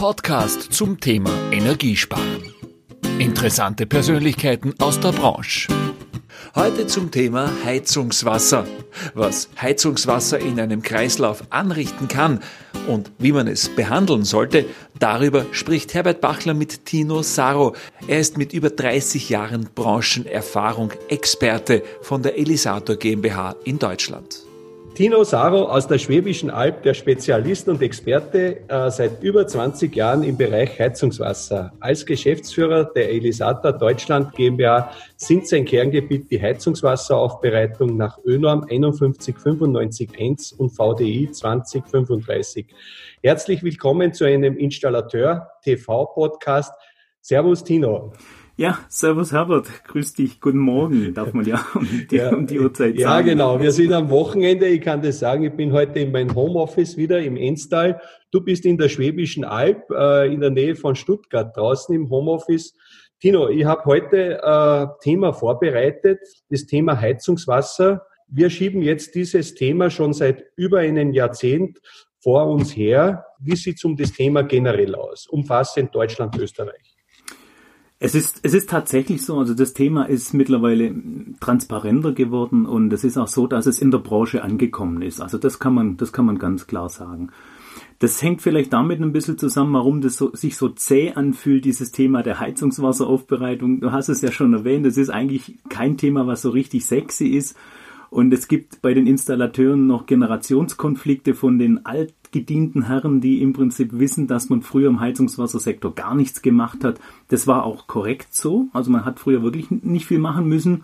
Podcast zum Thema Energiesparen. Interessante Persönlichkeiten aus der Branche. Heute zum Thema Heizungswasser. Was Heizungswasser in einem Kreislauf anrichten kann und wie man es behandeln sollte, darüber spricht Herbert Bachler mit Tino Saro. Er ist mit über 30 Jahren Branchenerfahrung Experte von der Elisator GmbH in Deutschland. Tino Saro aus der Schwäbischen Alb, der Spezialist und Experte äh, seit über 20 Jahren im Bereich Heizungswasser. Als Geschäftsführer der Elisator Deutschland GmbH sind sein Kerngebiet die Heizungswasseraufbereitung nach ÖNORM 51951 und VDI 2035. Herzlich willkommen zu einem Installateur TV Podcast. Servus Tino. Ja, Servus Herbert, grüß dich, guten Morgen, darf man ja um die, ja, um die Uhrzeit ja, sagen. Ja, genau, wir sind am Wochenende, ich kann das sagen, ich bin heute in meinem Homeoffice wieder im Enstal. Du bist in der Schwäbischen Alb, äh, in der Nähe von Stuttgart, draußen im Homeoffice. Tino, ich habe heute äh, Thema vorbereitet, das Thema Heizungswasser. Wir schieben jetzt dieses Thema schon seit über einem Jahrzehnt vor uns her. Wie sieht es um das Thema generell aus, umfassend Deutschland, Österreich? Es ist, es ist tatsächlich so, also das Thema ist mittlerweile transparenter geworden und es ist auch so, dass es in der Branche angekommen ist. Also das kann man, das kann man ganz klar sagen. Das hängt vielleicht damit ein bisschen zusammen, warum das so, sich so zäh anfühlt, dieses Thema der Heizungswasseraufbereitung. Du hast es ja schon erwähnt, es ist eigentlich kein Thema, was so richtig sexy ist. Und es gibt bei den Installateuren noch Generationskonflikte von den alt gedienten Herren, die im Prinzip wissen, dass man früher im Heizungswassersektor gar nichts gemacht hat. Das war auch korrekt so. Also man hat früher wirklich nicht viel machen müssen,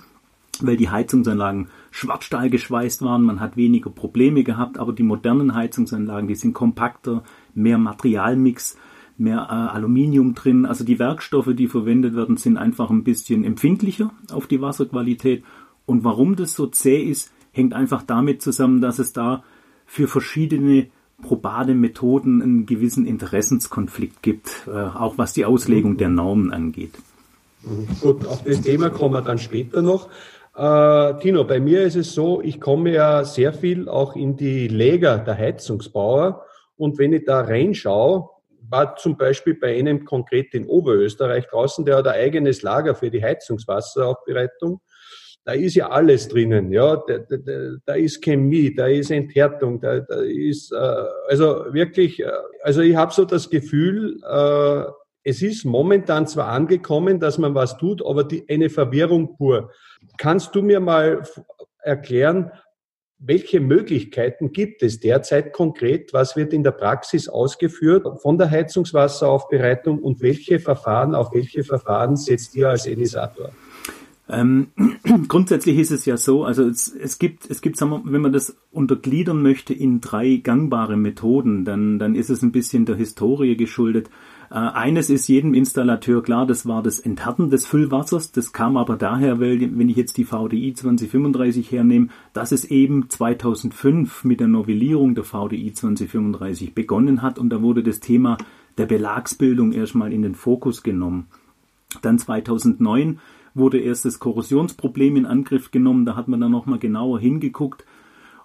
weil die Heizungsanlagen Schwarzstahl geschweißt waren. Man hat weniger Probleme gehabt, aber die modernen Heizungsanlagen, die sind kompakter, mehr Materialmix, mehr äh, Aluminium drin. Also die Werkstoffe, die verwendet werden, sind einfach ein bisschen empfindlicher auf die Wasserqualität. Und warum das so zäh ist, hängt einfach damit zusammen, dass es da für verschiedene probate Methoden einen gewissen Interessenskonflikt gibt, äh, auch was die Auslegung der Normen angeht. Gut, auf das Thema kommen wir dann später noch. Äh, Tino, bei mir ist es so, ich komme ja sehr viel auch in die Läger der Heizungsbauer und wenn ich da reinschaue, war zum Beispiel bei einem konkret in Oberösterreich draußen, der hat ein eigenes Lager für die Heizungswasseraufbereitung da ist ja alles drinnen, ja, da, da, da ist Chemie, da ist Enthärtung, da, da ist, äh, also wirklich, äh, also ich habe so das Gefühl, äh, es ist momentan zwar angekommen, dass man was tut, aber die, eine Verwirrung pur. Kannst du mir mal erklären, welche Möglichkeiten gibt es derzeit konkret? Was wird in der Praxis ausgeführt von der Heizungswasseraufbereitung und welche Verfahren, auf welche Verfahren setzt ihr als Elisator? Ähm, grundsätzlich ist es ja so, also es, es gibt, es gibt, sagen wir, wenn man das untergliedern möchte in drei gangbare Methoden, dann, dann ist es ein bisschen der Historie geschuldet. Äh, eines ist jedem Installateur klar, das war das Enthärten des Füllwassers. Das kam aber daher, weil, wenn ich jetzt die VDI 2035 hernehme, dass es eben 2005 mit der Novellierung der VDI 2035 begonnen hat und da wurde das Thema der Belagsbildung erstmal in den Fokus genommen. Dann 2009 wurde erst das Korrosionsproblem in Angriff genommen. Da hat man dann nochmal genauer hingeguckt.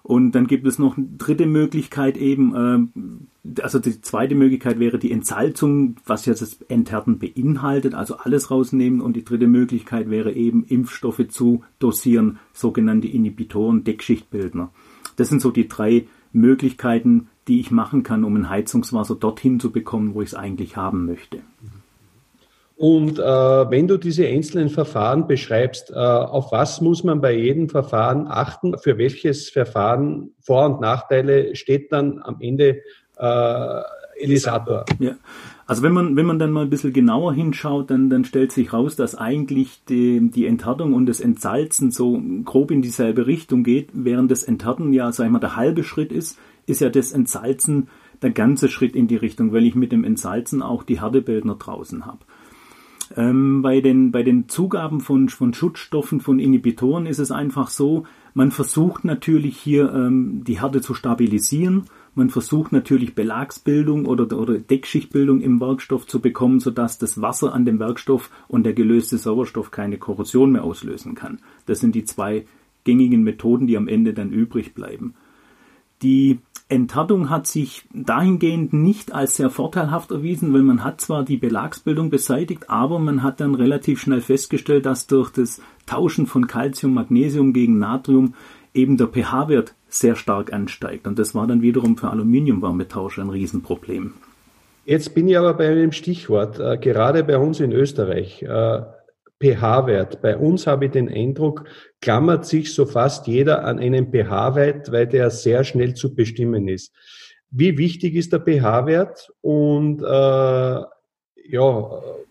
Und dann gibt es noch eine dritte Möglichkeit eben, äh, also die zweite Möglichkeit wäre die Entsalzung, was jetzt das Enthärten beinhaltet, also alles rausnehmen. Und die dritte Möglichkeit wäre eben Impfstoffe zu dosieren, sogenannte Inhibitoren, Deckschichtbildner. Das sind so die drei Möglichkeiten, die ich machen kann, um ein Heizungswasser dorthin zu bekommen, wo ich es eigentlich haben möchte. Und äh, wenn du diese einzelnen Verfahren beschreibst, äh, auf was muss man bei jedem Verfahren achten? Für welches Verfahren Vor- und Nachteile steht dann am Ende äh, Elisator? Ja. Also wenn man, wenn man dann mal ein bisschen genauer hinschaut, dann, dann stellt sich raus, dass eigentlich die, die Enthärtung und das Entsalzen so grob in dieselbe Richtung geht, während das Enthärten ja, sag ich mal, der halbe Schritt ist, ist ja das Entsalzen der ganze Schritt in die Richtung, weil ich mit dem Entsalzen auch die Härtebildner draußen habe. Ähm, bei, den, bei den Zugaben von, von Schutzstoffen, von Inhibitoren ist es einfach so, man versucht natürlich hier ähm, die Härte zu stabilisieren. Man versucht natürlich Belagsbildung oder, oder Deckschichtbildung im Werkstoff zu bekommen, sodass das Wasser an dem Werkstoff und der gelöste Sauerstoff keine Korrosion mehr auslösen kann. Das sind die zwei gängigen Methoden, die am Ende dann übrig bleiben. Die Enthärtung hat sich dahingehend nicht als sehr vorteilhaft erwiesen, weil man hat zwar die Belagsbildung beseitigt, aber man hat dann relativ schnell festgestellt, dass durch das Tauschen von Calcium, Magnesium gegen Natrium eben der pH-Wert sehr stark ansteigt. Und das war dann wiederum für Aluminiumwärmetauscher ein Riesenproblem. Jetzt bin ich aber bei einem Stichwort, äh, gerade bei uns in Österreich. Äh, pH-Wert. Bei uns habe ich den Eindruck, klammert sich so fast jeder an einen pH-Wert, weil der sehr schnell zu bestimmen ist. Wie wichtig ist der pH-Wert und äh, ja,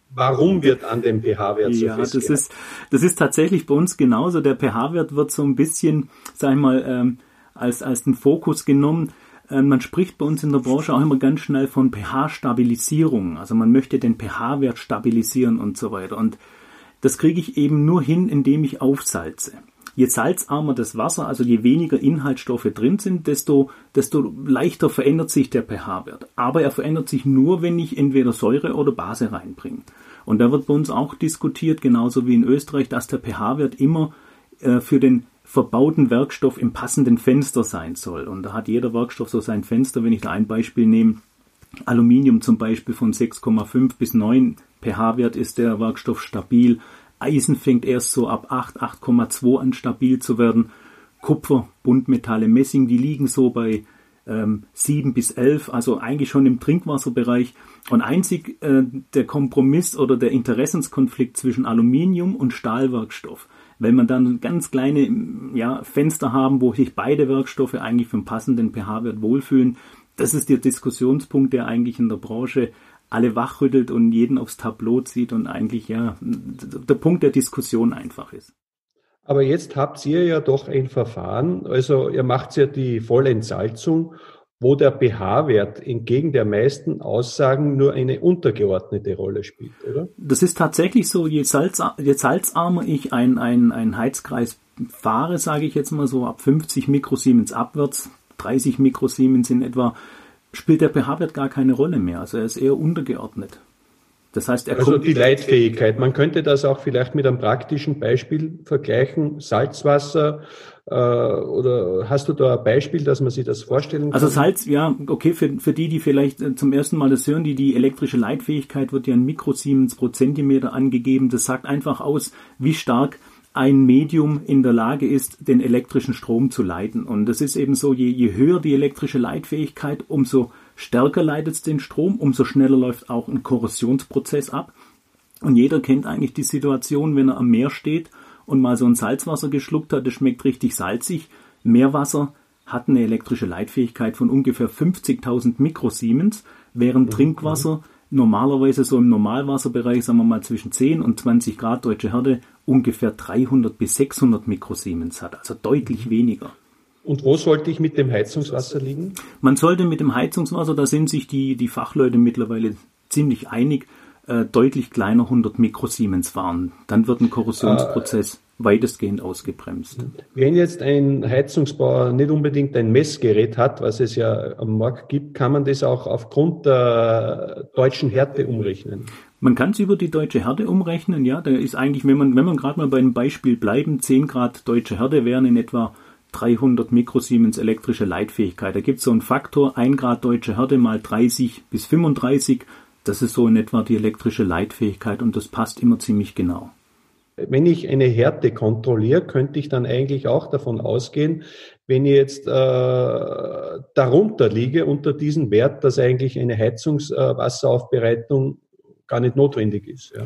warum wird an dem pH-Wert so Ja, das ist, das ist tatsächlich bei uns genauso. Der pH-Wert wird so ein bisschen, sag ich mal, ähm, als, als den Fokus genommen. Ähm, man spricht bei uns in der Branche auch immer ganz schnell von pH-Stabilisierung. Also man möchte den pH-Wert stabilisieren und so weiter. Und das kriege ich eben nur hin, indem ich aufsalze. Je salzarmer das Wasser, also je weniger Inhaltsstoffe drin sind, desto, desto leichter verändert sich der pH-Wert. Aber er verändert sich nur, wenn ich entweder Säure oder Base reinbringe. Und da wird bei uns auch diskutiert, genauso wie in Österreich, dass der pH-Wert immer äh, für den verbauten Werkstoff im passenden Fenster sein soll. Und da hat jeder Werkstoff so sein Fenster. Wenn ich da ein Beispiel nehme, Aluminium zum Beispiel von 6,5 bis 9 pH-Wert ist der Werkstoff stabil. Eisen fängt erst so ab 8, 8,2 an stabil zu werden. Kupfer, Buntmetalle, Messing, die liegen so bei ähm, 7 bis 11, also eigentlich schon im Trinkwasserbereich. Und einzig äh, der Kompromiss oder der Interessenskonflikt zwischen Aluminium und Stahlwerkstoff, wenn man dann ganz kleine ja, Fenster haben, wo sich beide Werkstoffe eigentlich vom passenden pH-Wert wohlfühlen, das ist der Diskussionspunkt, der eigentlich in der Branche alle wachrüttelt und jeden aufs Tableau zieht und eigentlich ja der Punkt der Diskussion einfach ist. Aber jetzt habt ihr ja doch ein Verfahren, also ihr macht ja die Vollentsalzung, wo der pH-Wert entgegen der meisten Aussagen nur eine untergeordnete Rolle spielt, oder? Das ist tatsächlich so, je, salz, je salzarmer ich ein, ein, ein Heizkreis fahre, sage ich jetzt mal so ab 50 Mikrosiemens abwärts, 30 Mikrosiemens in etwa, spielt der pH-Wert gar keine Rolle mehr. Also er ist eher untergeordnet. Das heißt, er also die Leitfähigkeit. Man könnte das auch vielleicht mit einem praktischen Beispiel vergleichen. Salzwasser äh, oder hast du da ein Beispiel, dass man sich das vorstellen kann? Also Salz, ja, okay, für, für die, die vielleicht äh, zum ersten Mal das hören, die die elektrische Leitfähigkeit wird ja in Mikrosiemens pro Zentimeter angegeben. Das sagt einfach aus, wie stark ein Medium in der Lage ist, den elektrischen Strom zu leiten. Und das ist eben so, je, je höher die elektrische Leitfähigkeit, umso stärker leitet es den Strom, umso schneller läuft auch ein Korrosionsprozess ab. Und jeder kennt eigentlich die Situation, wenn er am Meer steht und mal so ein Salzwasser geschluckt hat, das schmeckt richtig salzig. Meerwasser hat eine elektrische Leitfähigkeit von ungefähr 50.000 Mikrosiemens, während mhm. Trinkwasser normalerweise so im Normalwasserbereich, sagen wir mal zwischen 10 und 20 Grad deutsche Herde, ungefähr 300 bis 600 Mikrosiemens hat, also deutlich weniger. Und wo sollte ich mit dem Heizungswasser liegen? Man sollte mit dem Heizungswasser, da sind sich die, die Fachleute mittlerweile ziemlich einig, äh, deutlich kleiner 100 Mikrosiemens fahren. Dann wird ein Korrosionsprozess äh, weitestgehend ausgebremst. Wenn jetzt ein Heizungsbauer nicht unbedingt ein Messgerät hat, was es ja am Markt gibt, kann man das auch aufgrund der deutschen Härte umrechnen? Man kann es über die deutsche Härte umrechnen, ja. Da ist eigentlich, wenn man, wenn man gerade mal beim Beispiel bleiben, 10 Grad deutsche Härte wären in etwa 300 Mikrosiemens elektrische Leitfähigkeit. Da gibt es so einen Faktor, 1 Grad deutsche Härte mal 30 bis 35. Das ist so in etwa die elektrische Leitfähigkeit und das passt immer ziemlich genau. Wenn ich eine Härte kontrolliere, könnte ich dann eigentlich auch davon ausgehen, wenn ich jetzt äh, darunter liege, unter diesem Wert, dass eigentlich eine Heizungswasseraufbereitung gar nicht notwendig ist. Ja.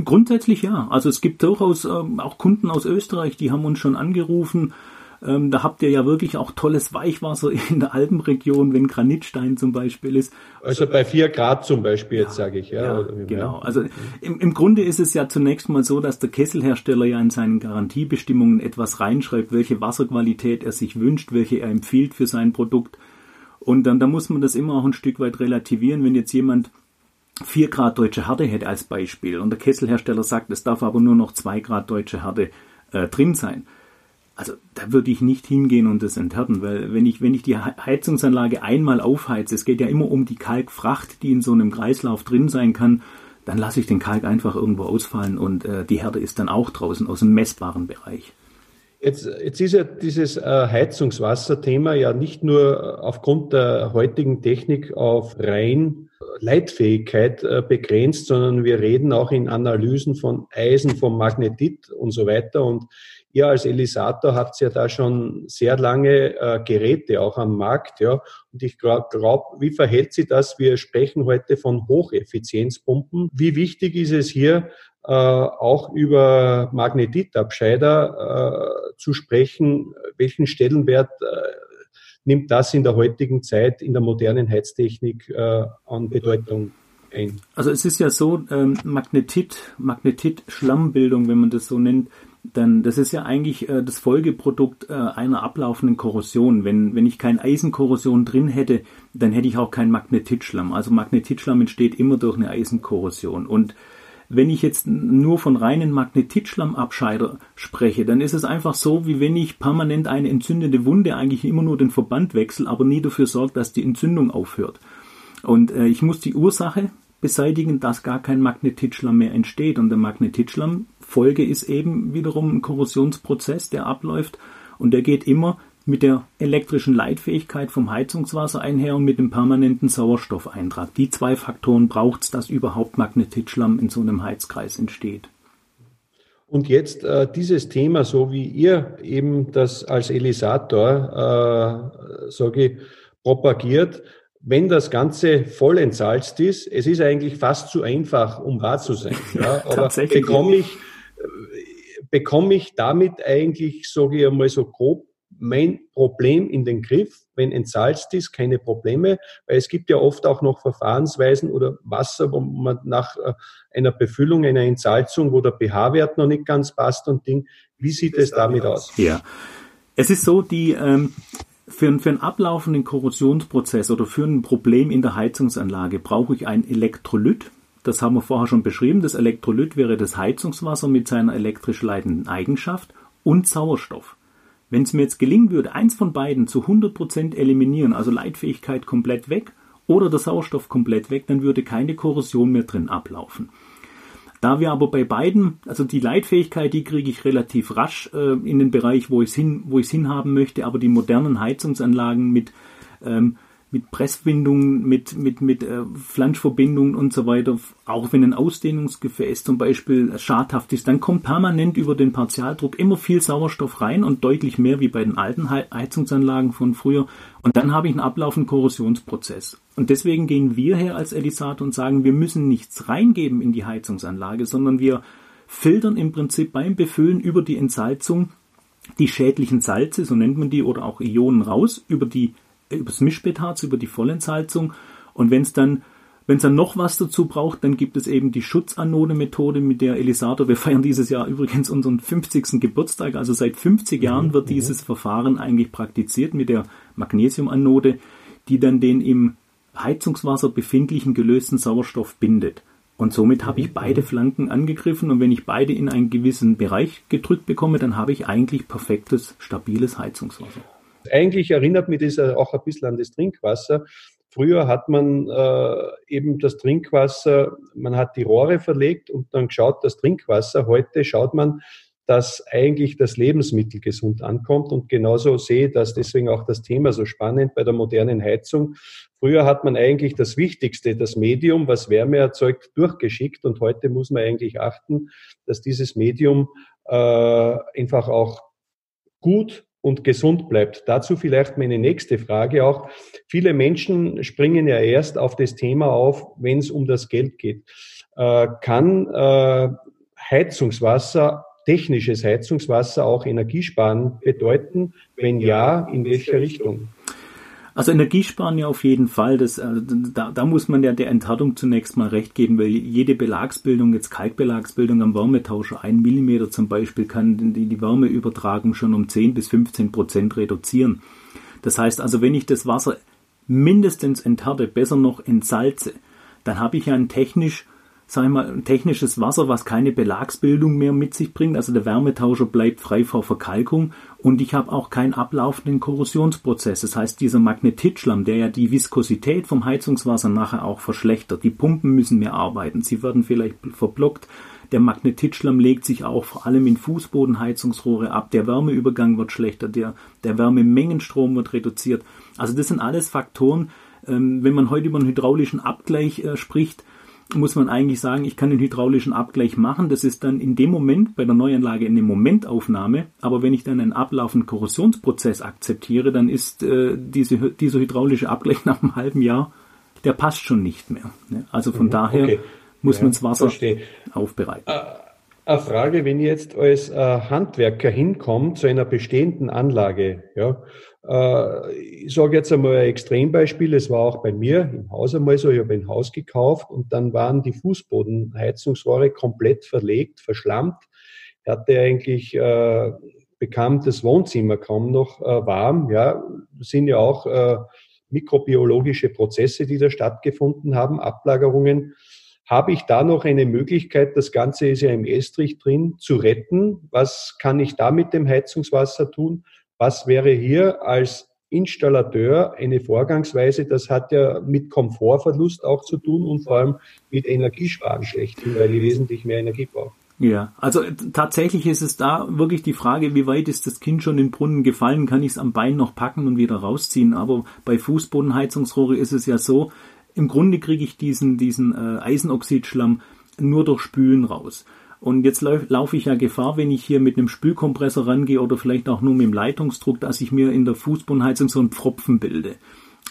Grundsätzlich ja. Also es gibt durchaus ähm, auch Kunden aus Österreich, die haben uns schon angerufen. Ähm, da habt ihr ja wirklich auch tolles Weichwasser in der Alpenregion, wenn Granitstein zum Beispiel ist. Also bei vier Grad zum Beispiel, jetzt ja, sage ich. Ja, ja genau. Also im, im Grunde ist es ja zunächst mal so, dass der Kesselhersteller ja in seinen Garantiebestimmungen etwas reinschreibt, welche Wasserqualität er sich wünscht, welche er empfiehlt für sein Produkt. Und dann da muss man das immer auch ein Stück weit relativieren, wenn jetzt jemand 4 Grad deutsche Härte hätte als Beispiel und der Kesselhersteller sagt, es darf aber nur noch 2 Grad deutsche Härte äh, drin sein. Also da würde ich nicht hingehen und das enthärten, weil wenn ich, wenn ich die Heizungsanlage einmal aufheize, es geht ja immer um die Kalkfracht, die in so einem Kreislauf drin sein kann, dann lasse ich den Kalk einfach irgendwo ausfallen und äh, die Härte ist dann auch draußen aus dem messbaren Bereich. Jetzt, jetzt ist ja dieses äh, Heizungswasserthema ja nicht nur aufgrund der heutigen Technik auf rein Leitfähigkeit äh, begrenzt, sondern wir reden auch in Analysen von Eisen, vom Magnetit und so weiter. Und ihr als Elisator habt ja da schon sehr lange äh, Geräte auch am Markt, ja. Und ich glaube, glaub, wie verhält sich das? Wir sprechen heute von Hocheffizienzpumpen. Wie wichtig ist es hier, äh, auch über Magnetitabscheider äh, zu sprechen. Welchen Stellenwert äh, nimmt das in der heutigen Zeit in der modernen Heiztechnik äh, an Bedeutung ein? Also es ist ja so, ähm, Magnetit, Magnetit-Schlammbildung, wenn man das so nennt, dann das ist ja eigentlich äh, das Folgeprodukt äh, einer ablaufenden Korrosion. Wenn, wenn ich kein Eisenkorrosion drin hätte, dann hätte ich auch keinen Magnetitschlamm. Also Magnetitschlamm entsteht immer durch eine Eisenkorrosion. Und wenn ich jetzt nur von reinen Magnetitschlammabscheider spreche, dann ist es einfach so, wie wenn ich permanent eine entzündende Wunde eigentlich immer nur den Verband wechsle, aber nie dafür sorge, dass die Entzündung aufhört. Und äh, ich muss die Ursache beseitigen, dass gar kein Magnetitschlamm mehr entsteht. Und der Magnetitschlamm-Folge ist eben wiederum ein Korrosionsprozess, der abläuft und der geht immer mit der elektrischen Leitfähigkeit vom Heizungswasser einher und mit dem permanenten Sauerstoffeintrag. Die zwei Faktoren braucht es, dass überhaupt Magnetitschlamm in so einem Heizkreis entsteht. Und jetzt äh, dieses Thema, so wie ihr eben das als Elisator, äh, sage ich, propagiert, wenn das Ganze voll entsalzt ist, es ist eigentlich fast zu einfach, um wahr zu sein. Ja? Aber bekomme ich, äh, bekomme ich damit eigentlich, sage ich einmal so grob, mein Problem in den Griff, wenn entsalzt ist, keine Probleme, weil es gibt ja oft auch noch Verfahrensweisen oder Wasser, wo man nach äh, einer Befüllung, einer Entsalzung, wo der pH-Wert noch nicht ganz passt und Ding. Wie sieht es damit aus? Ja, es ist so, die ähm, für, für einen ablaufenden Korrosionsprozess oder für ein Problem in der Heizungsanlage brauche ich ein Elektrolyt. Das haben wir vorher schon beschrieben. Das Elektrolyt wäre das Heizungswasser mit seiner elektrisch leitenden Eigenschaft und Sauerstoff. Wenn es mir jetzt gelingen würde, eins von beiden zu 100% eliminieren, also Leitfähigkeit komplett weg oder der Sauerstoff komplett weg, dann würde keine Korrosion mehr drin ablaufen. Da wir aber bei beiden, also die Leitfähigkeit, die kriege ich relativ rasch äh, in den Bereich, wo ich es hin, wo ich hinhaben möchte, aber die modernen Heizungsanlagen mit ähm, mit Pressbindungen, mit, mit, mit äh, Flanschverbindungen und so weiter, auch wenn ein Ausdehnungsgefäß zum Beispiel schadhaft ist, dann kommt permanent über den Partialdruck immer viel Sauerstoff rein und deutlich mehr wie bei den alten Heizungsanlagen von früher. Und dann habe ich einen ablaufenden Korrosionsprozess. Und deswegen gehen wir her als Elisator und sagen, wir müssen nichts reingeben in die Heizungsanlage, sondern wir filtern im Prinzip beim Befüllen über die Entsalzung die schädlichen Salze, so nennt man die, oder auch Ionen raus, über die übers Mischbetarz, über die Vollentsalzung. Und wenn es dann wenn es dann noch was dazu braucht, dann gibt es eben die Schutzanode-Methode mit der Elisator. Wir feiern dieses Jahr übrigens unseren 50. Geburtstag. Also seit 50 mhm, Jahren wird mhm. dieses Verfahren eigentlich praktiziert mit der Magnesiumanode, die dann den im Heizungswasser befindlichen gelösten Sauerstoff bindet. Und somit habe ich mhm, beide Flanken angegriffen und wenn ich beide in einen gewissen Bereich gedrückt bekomme, dann habe ich eigentlich perfektes, stabiles Heizungswasser. Eigentlich erinnert mich das auch ein bisschen an das Trinkwasser. Früher hat man äh, eben das Trinkwasser, man hat die Rohre verlegt und dann geschaut, das Trinkwasser. Heute schaut man, dass eigentlich das Lebensmittel gesund ankommt. Und genauso sehe ich das deswegen auch das Thema so spannend bei der modernen Heizung. Früher hat man eigentlich das Wichtigste, das Medium, was Wärme erzeugt, durchgeschickt. Und heute muss man eigentlich achten, dass dieses Medium äh, einfach auch gut und gesund bleibt. Dazu vielleicht meine nächste Frage auch. Viele Menschen springen ja erst auf das Thema auf, wenn es um das Geld geht. Äh, kann äh, Heizungswasser, technisches Heizungswasser auch Energiesparen bedeuten? Wenn ja, in welcher Richtung? Also Energiesparen ja auf jeden Fall. Das, also da, da muss man ja der Enthärtung zunächst mal recht geben, weil jede Belagsbildung, jetzt Kalkbelagsbildung am Wärmetauscher, ein Millimeter zum Beispiel, kann die, die Wärmeübertragung schon um 10 bis 15 Prozent reduzieren. Das heißt also, wenn ich das Wasser mindestens enthärte, besser noch entsalze, dann habe ich ja ein technisch sag ich mal, technisches Wasser, was keine Belagsbildung mehr mit sich bringt. Also der Wärmetauscher bleibt frei vor Verkalkung und ich habe auch keinen ablaufenden Korrosionsprozess. Das heißt, dieser Magnetitschlamm, der ja die Viskosität vom Heizungswasser nachher auch verschlechtert. Die Pumpen müssen mehr arbeiten. Sie werden vielleicht verblockt. Der Magnetitschlamm legt sich auch vor allem in Fußbodenheizungsrohre ab. Der Wärmeübergang wird schlechter. Der, der Wärmemengenstrom wird reduziert. Also das sind alles Faktoren, ähm, wenn man heute über einen hydraulischen Abgleich äh, spricht, muss man eigentlich sagen, ich kann den hydraulischen Abgleich machen. Das ist dann in dem Moment bei der Neuanlage eine Momentaufnahme. Aber wenn ich dann einen ablaufenden Korrosionsprozess akzeptiere, dann ist äh, diese, dieser hydraulische Abgleich nach einem halben Jahr, der passt schon nicht mehr. Ne? Also von mhm, daher okay. muss ja, man das Wasser verstehe. aufbereiten. Äh, eine Frage, wenn ich jetzt als äh, Handwerker hinkomme zu einer bestehenden Anlage, ja, äh, ich sage jetzt einmal ein Extrembeispiel, es war auch bei mir im Haus einmal so, ich habe ein Haus gekauft und dann waren die Fußbodenheizungsrohre komplett verlegt, verschlammt. Ich hatte eigentlich, äh, bekam das Wohnzimmer kaum noch äh, warm. Ja, sind ja auch äh, mikrobiologische Prozesse, die da stattgefunden haben, Ablagerungen. Habe ich da noch eine Möglichkeit, das Ganze ist ja im Estrich drin, zu retten? Was kann ich da mit dem Heizungswasser tun? Was wäre hier als Installateur eine Vorgangsweise? Das hat ja mit Komfortverlust auch zu tun und vor allem mit Energiesparen schlechthin, weil ich wesentlich mehr Energie brauche. Ja, also tatsächlich ist es da wirklich die Frage, wie weit ist das Kind schon in den Brunnen gefallen, kann ich es am Bein noch packen und wieder rausziehen. Aber bei Fußbodenheizungsrohre ist es ja so, im Grunde kriege ich diesen, diesen äh, Eisenoxidschlamm nur durch Spülen raus. Und jetzt laufe ich ja Gefahr, wenn ich hier mit einem Spülkompressor rangehe oder vielleicht auch nur mit dem Leitungsdruck, dass ich mir in der Fußbodenheizung so einen Pfropfen bilde.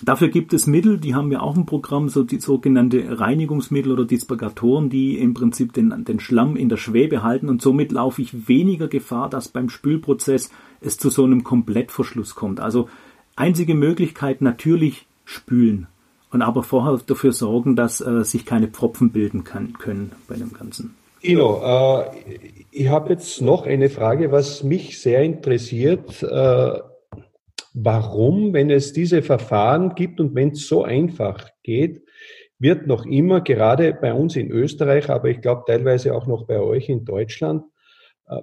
Dafür gibt es Mittel, die haben wir auch im Programm, so die sogenannte Reinigungsmittel oder Dispergatoren, die im Prinzip den, den Schlamm in der Schwebe halten und somit laufe ich weniger Gefahr, dass beim Spülprozess es zu so einem Komplettverschluss kommt. Also einzige Möglichkeit natürlich spülen und aber vorher dafür sorgen, dass äh, sich keine Pfropfen bilden kann, können bei dem Ganzen. Tino, äh, ich habe jetzt noch eine Frage, was mich sehr interessiert. Äh, warum, wenn es diese Verfahren gibt und wenn es so einfach geht, wird noch immer, gerade bei uns in Österreich, aber ich glaube teilweise auch noch bei euch in Deutschland,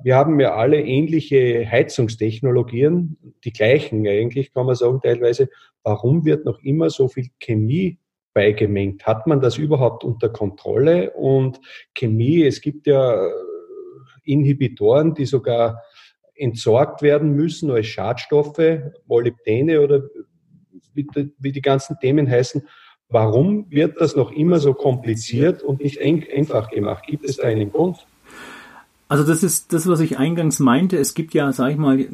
wir haben ja alle ähnliche Heizungstechnologien, die gleichen eigentlich, kann man sagen, teilweise. Warum wird noch immer so viel Chemie beigemengt. Hat man das überhaupt unter Kontrolle? Und Chemie, es gibt ja äh, Inhibitoren, die sogar entsorgt werden müssen als Schadstoffe, Molybdene oder wie die ganzen Themen heißen. Warum wird das noch immer so kompliziert und nicht einfach gemacht? Gibt es da einen Grund? Also das ist das, was ich eingangs meinte. Es gibt ja, sag ich mal,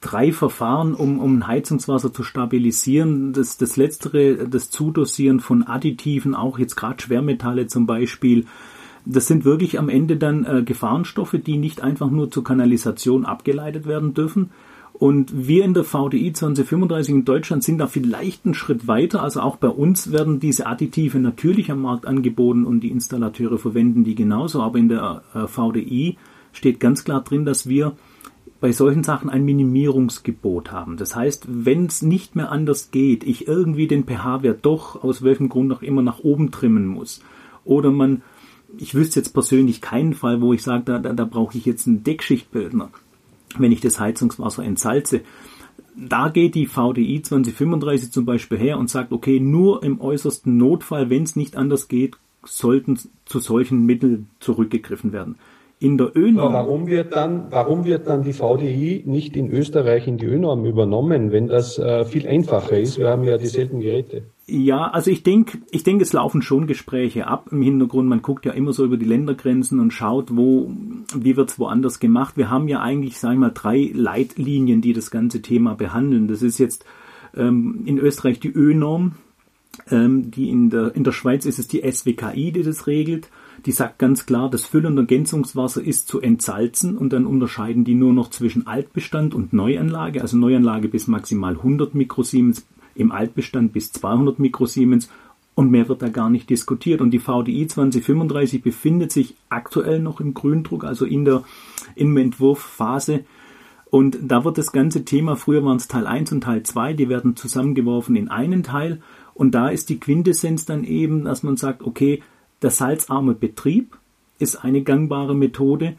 drei Verfahren, um, um Heizungswasser zu stabilisieren. Das, das letztere, das Zudosieren von Additiven, auch jetzt gerade Schwermetalle zum Beispiel, das sind wirklich am Ende dann äh, Gefahrenstoffe, die nicht einfach nur zur Kanalisation abgeleitet werden dürfen. Und wir in der VDI 2035 in Deutschland sind da vielleicht einen Schritt weiter. Also auch bei uns werden diese Additive natürlich am Markt angeboten und die Installateure verwenden die genauso. Aber in der äh, VDI steht ganz klar drin, dass wir bei solchen Sachen ein Minimierungsgebot haben. Das heißt, wenn es nicht mehr anders geht, ich irgendwie den pH-Wert doch aus welchem Grund auch immer nach oben trimmen muss, oder man, ich wüsste jetzt persönlich keinen Fall, wo ich sage, da, da, da brauche ich jetzt einen Deckschichtbildner, wenn ich das Heizungswasser entsalze. Da geht die VDI 2035 zum Beispiel her und sagt, okay, nur im äußersten Notfall, wenn es nicht anders geht, sollten zu solchen Mitteln zurückgegriffen werden in der ÖNORM. Warum wird dann, warum wird dann die VDI nicht in Österreich in die ÖNORM übernommen, wenn das äh, viel einfacher ist? Wir haben ja dieselben Geräte. Ja, also ich denke, ich denke, es laufen schon Gespräche ab im Hintergrund. Man guckt ja immer so über die Ländergrenzen und schaut, wo, wie wird's woanders gemacht. Wir haben ja eigentlich, sagen wir mal, drei Leitlinien, die das ganze Thema behandeln. Das ist jetzt ähm, in Österreich die ÖNORM, ähm, die in der, in der Schweiz ist es die SWKI, die das regelt die sagt ganz klar, das Füll- und Ergänzungswasser ist zu entsalzen und dann unterscheiden die nur noch zwischen Altbestand und Neuanlage, also Neuanlage bis maximal 100 Mikrosiemens, im Altbestand bis 200 Mikrosiemens und mehr wird da gar nicht diskutiert. Und die VDI 2035 befindet sich aktuell noch im Gründruck, also in der, in der Entwurfphase. Und da wird das ganze Thema, früher waren es Teil 1 und Teil 2, die werden zusammengeworfen in einen Teil. Und da ist die Quintessenz dann eben, dass man sagt, okay, Der salzarme Betrieb ist eine gangbare Methode.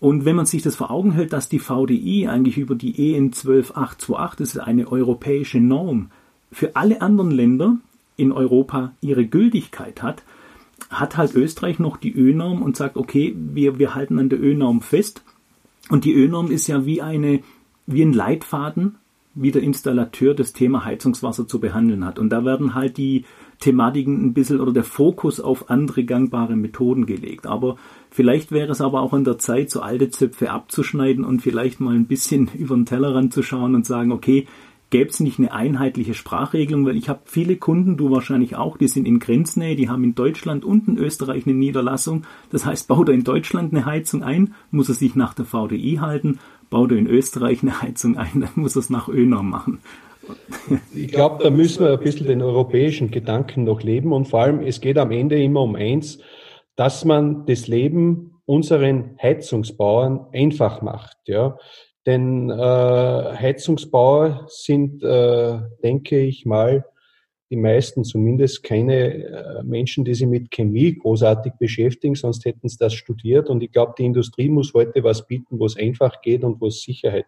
Und wenn man sich das vor Augen hält, dass die VDI eigentlich über die EN 12828, das ist eine europäische Norm, für alle anderen Länder in Europa ihre Gültigkeit hat, hat halt Österreich noch die Ö-Norm und sagt, okay, wir, wir halten an der Ö-Norm fest. Und die Ö-Norm ist ja wie eine, wie ein Leitfaden, wie der Installateur das Thema Heizungswasser zu behandeln hat. Und da werden halt die Thematiken ein bisschen oder der Fokus auf andere gangbare Methoden gelegt. Aber vielleicht wäre es aber auch an der Zeit, so alte Zöpfe abzuschneiden und vielleicht mal ein bisschen über den Tellerrand zu schauen und sagen, okay, gäbe es nicht eine einheitliche Sprachregelung, weil ich habe viele Kunden, du wahrscheinlich auch, die sind in Grenznähe, die haben in Deutschland und in Österreich eine Niederlassung. Das heißt, baut er in Deutschland eine Heizung ein, muss er sich nach der VDI halten, baut er in Österreich eine Heizung ein, dann muss er es nach ÖNOR machen. Ich glaube, da müssen wir ein bisschen den europäischen Gedanken noch leben und vor allem, es geht am Ende immer um eins, dass man das Leben unseren Heizungsbauern einfach macht. Ja. Denn äh, Heizungsbauer sind, äh, denke ich mal, die meisten zumindest keine äh, Menschen, die sich mit Chemie großartig beschäftigen, sonst hätten sie das studiert. Und ich glaube, die Industrie muss heute was bieten, wo es einfach geht und wo es Sicherheit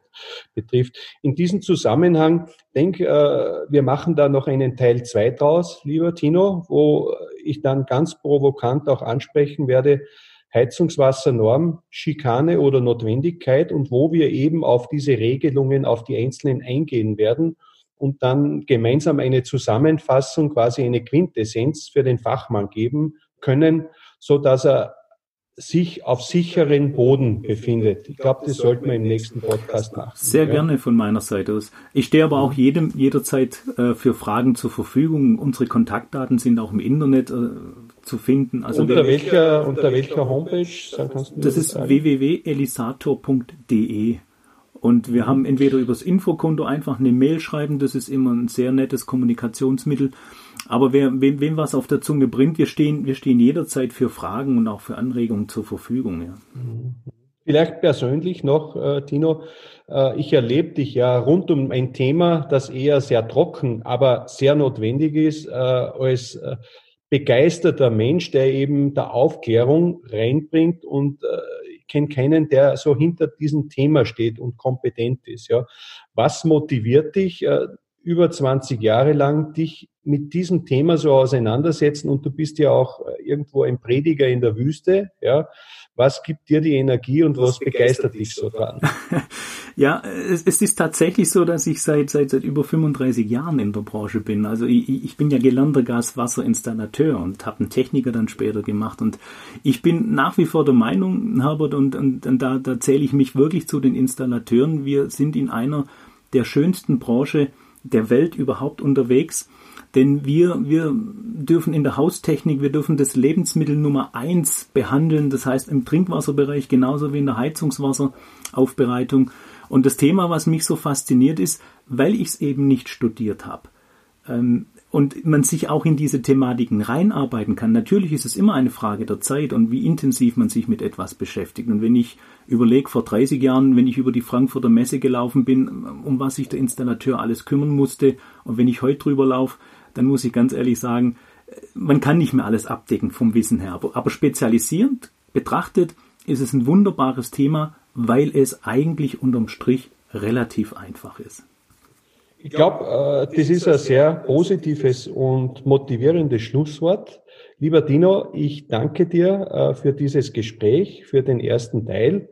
betrifft. In diesem Zusammenhang denke, äh, wir machen da noch einen Teil zwei draus, lieber Tino, wo ich dann ganz provokant auch ansprechen werde, Heizungswassernorm, Schikane oder Notwendigkeit und wo wir eben auf diese Regelungen, auf die einzelnen eingehen werden und dann gemeinsam eine Zusammenfassung, quasi eine Quintessenz für den Fachmann geben können, so dass er sich auf sicheren Boden befindet. Ich glaube, das sollten wir im nächsten Podcast machen. Sehr ja. gerne von meiner Seite aus. Ich stehe aber auch jedem jederzeit äh, für Fragen zur Verfügung. Unsere Kontaktdaten sind auch im Internet äh, zu finden. Also unter welcher, unter welcher Homepage? Das, das ist www.elisator.de. Und wir haben entweder übers Infokonto einfach eine Mail schreiben, das ist immer ein sehr nettes Kommunikationsmittel. Aber wer, wem, wem was auf der Zunge bringt, wir stehen, wir stehen jederzeit für Fragen und auch für Anregungen zur Verfügung. Ja. Vielleicht persönlich noch, äh, Tino, äh, ich erlebe dich ja rund um ein Thema, das eher sehr trocken, aber sehr notwendig ist, äh, als äh, begeisterter Mensch, der eben der Aufklärung reinbringt und äh, kenne keinen, der so hinter diesem Thema steht und kompetent ist. Ja. Was motiviert dich, äh, über 20 Jahre lang dich mit diesem Thema so auseinandersetzen und du bist ja auch äh, irgendwo ein Prediger in der Wüste, ja. Was gibt dir die Energie und was, was begeistert, begeistert dich so dran? ja, es, es, ist tatsächlich so, dass ich seit, seit, seit über 35 Jahren in der Branche bin. Also ich, ich bin ja gelernter Gaswasserinstallateur und habe einen Techniker dann später gemacht. Und ich bin nach wie vor der Meinung, Herbert, und, und, und da, da zähle ich mich wirklich zu den Installateuren. Wir sind in einer der schönsten Branche der Welt überhaupt unterwegs. Denn wir, wir dürfen in der Haustechnik, wir dürfen das Lebensmittel Nummer eins behandeln, das heißt im Trinkwasserbereich genauso wie in der Heizungswasseraufbereitung. Und das Thema, was mich so fasziniert ist, weil ich es eben nicht studiert habe. Ähm, und man sich auch in diese Thematiken reinarbeiten kann. Natürlich ist es immer eine Frage der Zeit und wie intensiv man sich mit etwas beschäftigt. Und wenn ich überlege, vor 30 Jahren, wenn ich über die Frankfurter Messe gelaufen bin, um was sich der Installateur alles kümmern musste, und wenn ich heute drüber laufe, dann muss ich ganz ehrlich sagen, man kann nicht mehr alles abdecken vom Wissen her. Aber spezialisierend betrachtet ist es ein wunderbares Thema, weil es eigentlich unterm Strich relativ einfach ist. Ich glaube, äh, das ist ein sehr positives und motivierendes Schlusswort. Lieber Dino, ich danke dir äh, für dieses Gespräch, für den ersten Teil.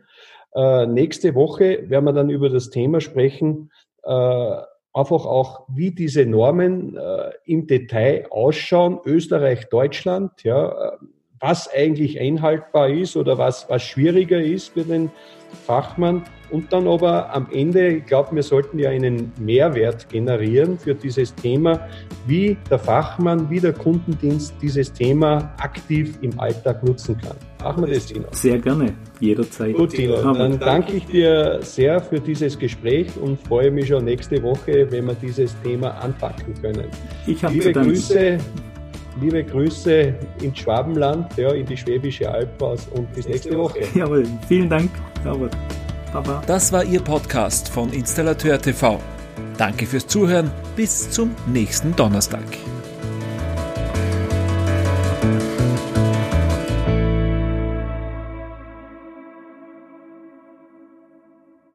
Äh, nächste Woche werden wir dann über das Thema sprechen, einfach auch, wie diese Normen im Detail ausschauen, Österreich, Deutschland, ja, was eigentlich einhaltbar ist oder was, was schwieriger ist für den Fachmann und dann aber am Ende, ich glaube, wir sollten ja einen Mehrwert generieren für dieses Thema, wie der Fachmann, wie der Kundendienst dieses Thema aktiv im Alltag nutzen kann. Machen wir das, Tino? Sehr gerne, jederzeit. Gut, Tino, dann danke ich dir sehr für dieses Gespräch und freue mich schon nächste Woche, wenn wir dieses Thema anpacken können. Ich habe Liebe Grüße liebe Grüße ins Schwabenland, ja, in die Schwäbische Alb und bis nächste Woche. Jawohl, vielen Dank, Robert. Baba. Das war Ihr Podcast von Installateur TV. Danke fürs Zuhören. Bis zum nächsten Donnerstag.